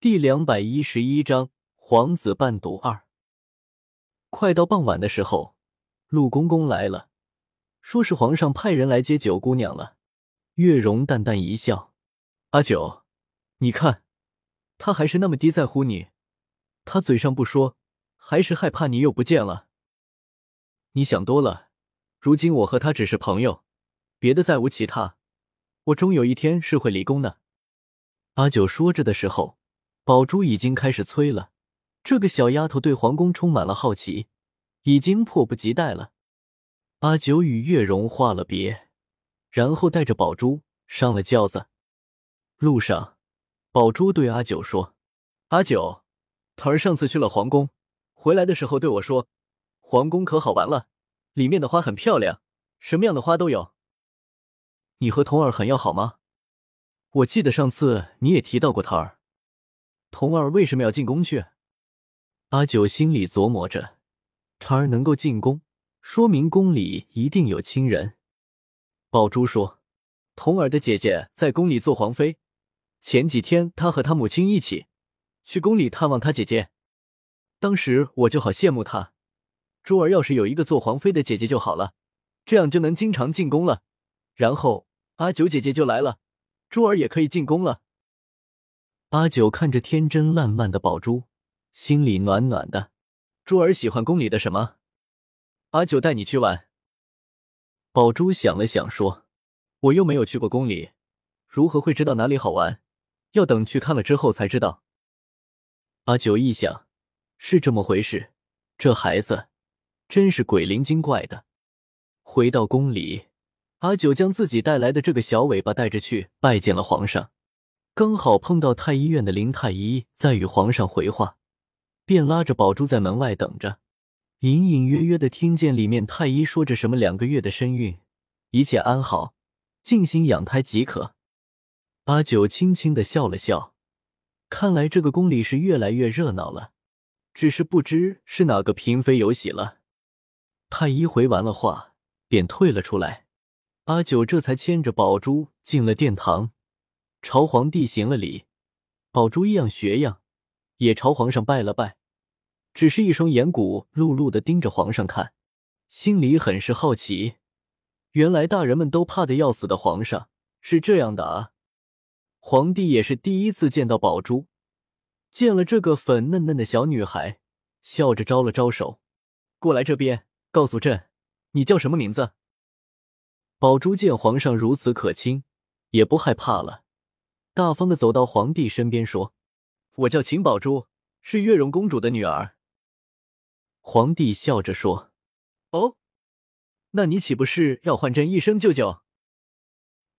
第两百一十一章皇子伴读二。快到傍晚的时候，陆公公来了，说是皇上派人来接九姑娘了。月容淡淡一笑：“阿九，你看，他还是那么低在乎你，他嘴上不说，还是害怕你又不见了。你想多了，如今我和他只是朋友，别的再无其他。我终有一天是会离宫的。”阿九说着的时候。宝珠已经开始催了，这个小丫头对皇宫充满了好奇，已经迫不及待了。阿九与月容话了别，然后带着宝珠上了轿子。路上，宝珠对阿九说：“阿九，桃儿上次去了皇宫，回来的时候对我说，皇宫可好玩了，里面的花很漂亮，什么样的花都有。你和童儿很要好吗？我记得上次你也提到过桃儿。”童儿为什么要进宫去？阿九心里琢磨着，婵儿能够进宫，说明宫里一定有亲人。宝珠说：“童儿的姐姐在宫里做皇妃，前几天她和她母亲一起去宫里探望她姐姐，当时我就好羡慕她。珠儿要是有一个做皇妃的姐姐就好了，这样就能经常进宫了。然后阿九姐姐就来了，珠儿也可以进宫了。”阿九看着天真烂漫的宝珠，心里暖暖的。珠儿喜欢宫里的什么？阿九带你去玩。宝珠想了想说：“我又没有去过宫里，如何会知道哪里好玩？要等去看了之后才知道。”阿九一想，是这么回事，这孩子真是鬼灵精怪的。回到宫里，阿九将自己带来的这个小尾巴带着去拜见了皇上。刚好碰到太医院的林太医在与皇上回话，便拉着宝珠在门外等着，隐隐约约的听见里面太医说着什么两个月的身孕，一切安好，静心养胎即可。阿九轻轻的笑了笑，看来这个宫里是越来越热闹了，只是不知是哪个嫔妃有喜了。太医回完了话，便退了出来，阿九这才牵着宝珠进了殿堂。朝皇帝行了礼，宝珠一样学样，也朝皇上拜了拜，只是一双眼骨碌碌的盯着皇上看，心里很是好奇。原来大人们都怕的要死的皇上是这样的啊！皇帝也是第一次见到宝珠，见了这个粉嫩嫩的小女孩，笑着招了招手，过来这边，告诉朕，你叫什么名字？宝珠见皇上如此可亲，也不害怕了。大方的走到皇帝身边说：“我叫秦宝珠，是月容公主的女儿。”皇帝笑着说：“哦，那你岂不是要唤朕一声舅舅？”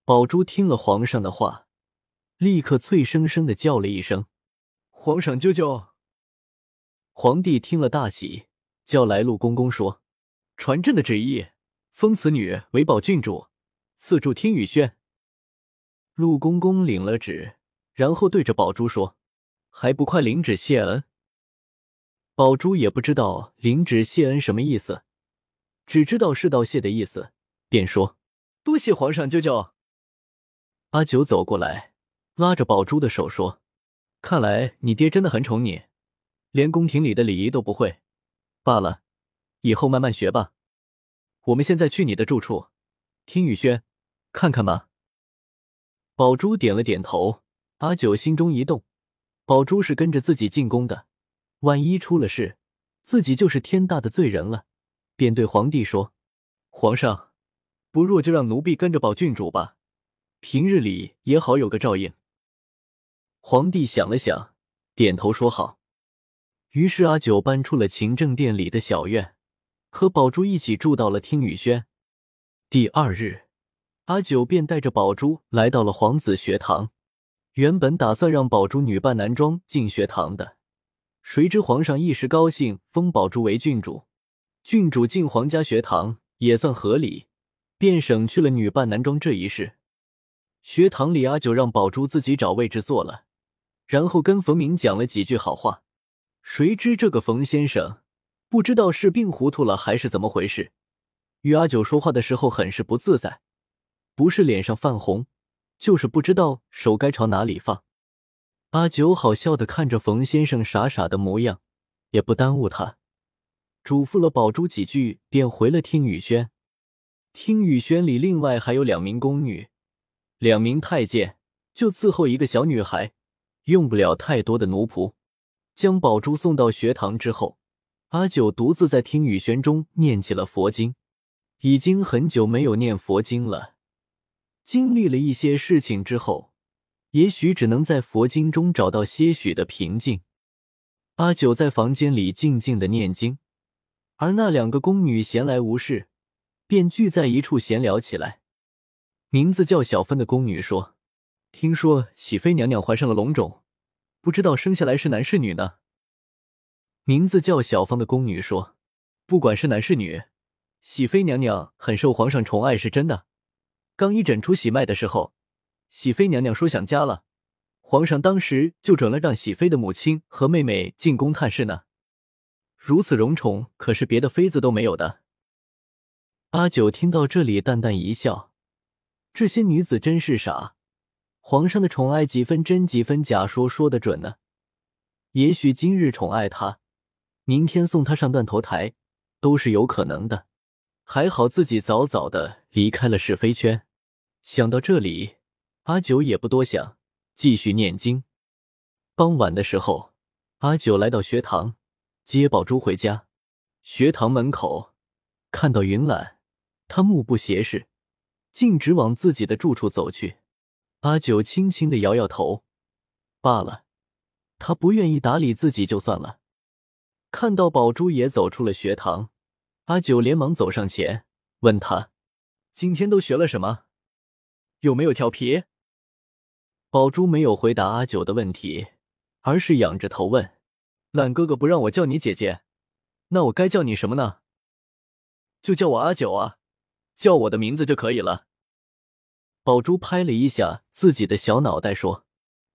宝珠听了皇上的话，立刻脆生生的叫了一声：“皇上舅舅！”皇帝听了大喜，叫来陆公公说：“传朕的旨意，封此女为宝郡主，赐住听雨轩。”陆公公领了旨，然后对着宝珠说：“还不快领旨谢恩！”宝珠也不知道领旨谢恩什么意思，只知道是道谢的意思，便说：“多谢皇上舅舅。”阿九走过来，拉着宝珠的手说：“看来你爹真的很宠你，连宫廷里的礼仪都不会。罢了，以后慢慢学吧。我们现在去你的住处，听雨轩，看看吧。”宝珠点了点头，阿九心中一动，宝珠是跟着自己进宫的，万一出了事，自己就是天大的罪人了，便对皇帝说：“皇上，不若就让奴婢跟着宝郡主吧，平日里也好有个照应。”皇帝想了想，点头说好。于是阿九搬出了勤政殿里的小院，和宝珠一起住到了听雨轩。第二日。阿九便带着宝珠来到了皇子学堂，原本打算让宝珠女扮男装进学堂的，谁知皇上一时高兴，封宝珠为郡主。郡主进皇家学堂也算合理，便省去了女扮男装这一事。学堂里，阿九让宝珠自己找位置坐了，然后跟冯明讲了几句好话。谁知这个冯先生不知道是病糊涂了还是怎么回事，与阿九说话的时候很是不自在。不是脸上泛红，就是不知道手该朝哪里放。阿九好笑的看着冯先生傻傻的模样，也不耽误他，嘱咐了宝珠几句，便回了听雨轩。听雨轩里另外还有两名宫女，两名太监，就伺候一个小女孩，用不了太多的奴仆。将宝珠送到学堂之后，阿九独自在听雨轩中念起了佛经。已经很久没有念佛经了，经历了一些事情之后。也许只能在佛经中找到些许的平静。阿九在房间里静静的念经，而那两个宫女闲来无事，便聚在一处闲聊起来。名字叫小芬的宫女说：“听说喜妃娘娘怀上了龙种，不知道生下来是男是女呢？”名字叫小芳的宫女说：“不管是男是女，喜妃娘娘很受皇上宠爱是真的。刚一诊出喜脉的时候。”喜妃娘娘说想家了，皇上当时就准了让喜妃的母亲和妹妹进宫探视呢。如此荣宠，可是别的妃子都没有的。阿九听到这里，淡淡一笑：这些女子真是傻，皇上的宠爱几分真几分假，说说的准呢。也许今日宠爱她，明天送她上断头台，都是有可能的。还好自己早早的离开了是非圈。想到这里。阿九也不多想，继续念经。傍晚的时候，阿九来到学堂接宝珠回家。学堂门口看到云岚，他目不斜视，径直往自己的住处走去。阿九轻轻的摇摇头，罢了，他不愿意打理自己就算了。看到宝珠也走出了学堂，阿九连忙走上前问他：“今天都学了什么？有没有调皮？”宝珠没有回答阿九的问题，而是仰着头问：“懒哥哥不让我叫你姐姐，那我该叫你什么呢？”“就叫我阿九啊，叫我的名字就可以了。”宝珠拍了一下自己的小脑袋说：“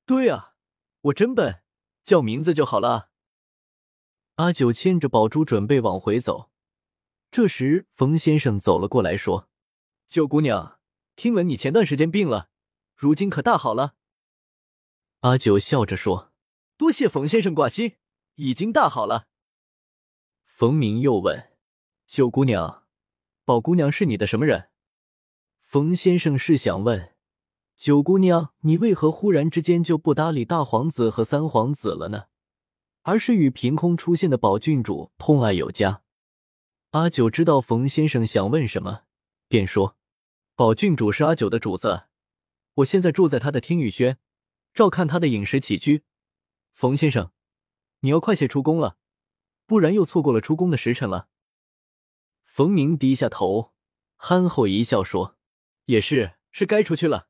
对啊，我真笨，叫名字就好了。”阿九牵着宝珠准备往回走，这时冯先生走了过来，说：“九姑娘，听闻你前段时间病了，如今可大好了？”阿九笑着说：“多谢冯先生挂心，已经大好了。”冯明又问：“九姑娘，宝姑娘是你的什么人？”冯先生是想问：“九姑娘，你为何忽然之间就不搭理大皇子和三皇子了呢？而是与凭空出现的宝郡主痛爱有加？”阿九知道冯先生想问什么，便说：“宝郡主是阿九的主子，我现在住在他的听雨轩。”照看他的饮食起居，冯先生，你要快些出宫了，不然又错过了出宫的时辰了。冯明低下头，憨厚一笑说：“也是，是该出去了。”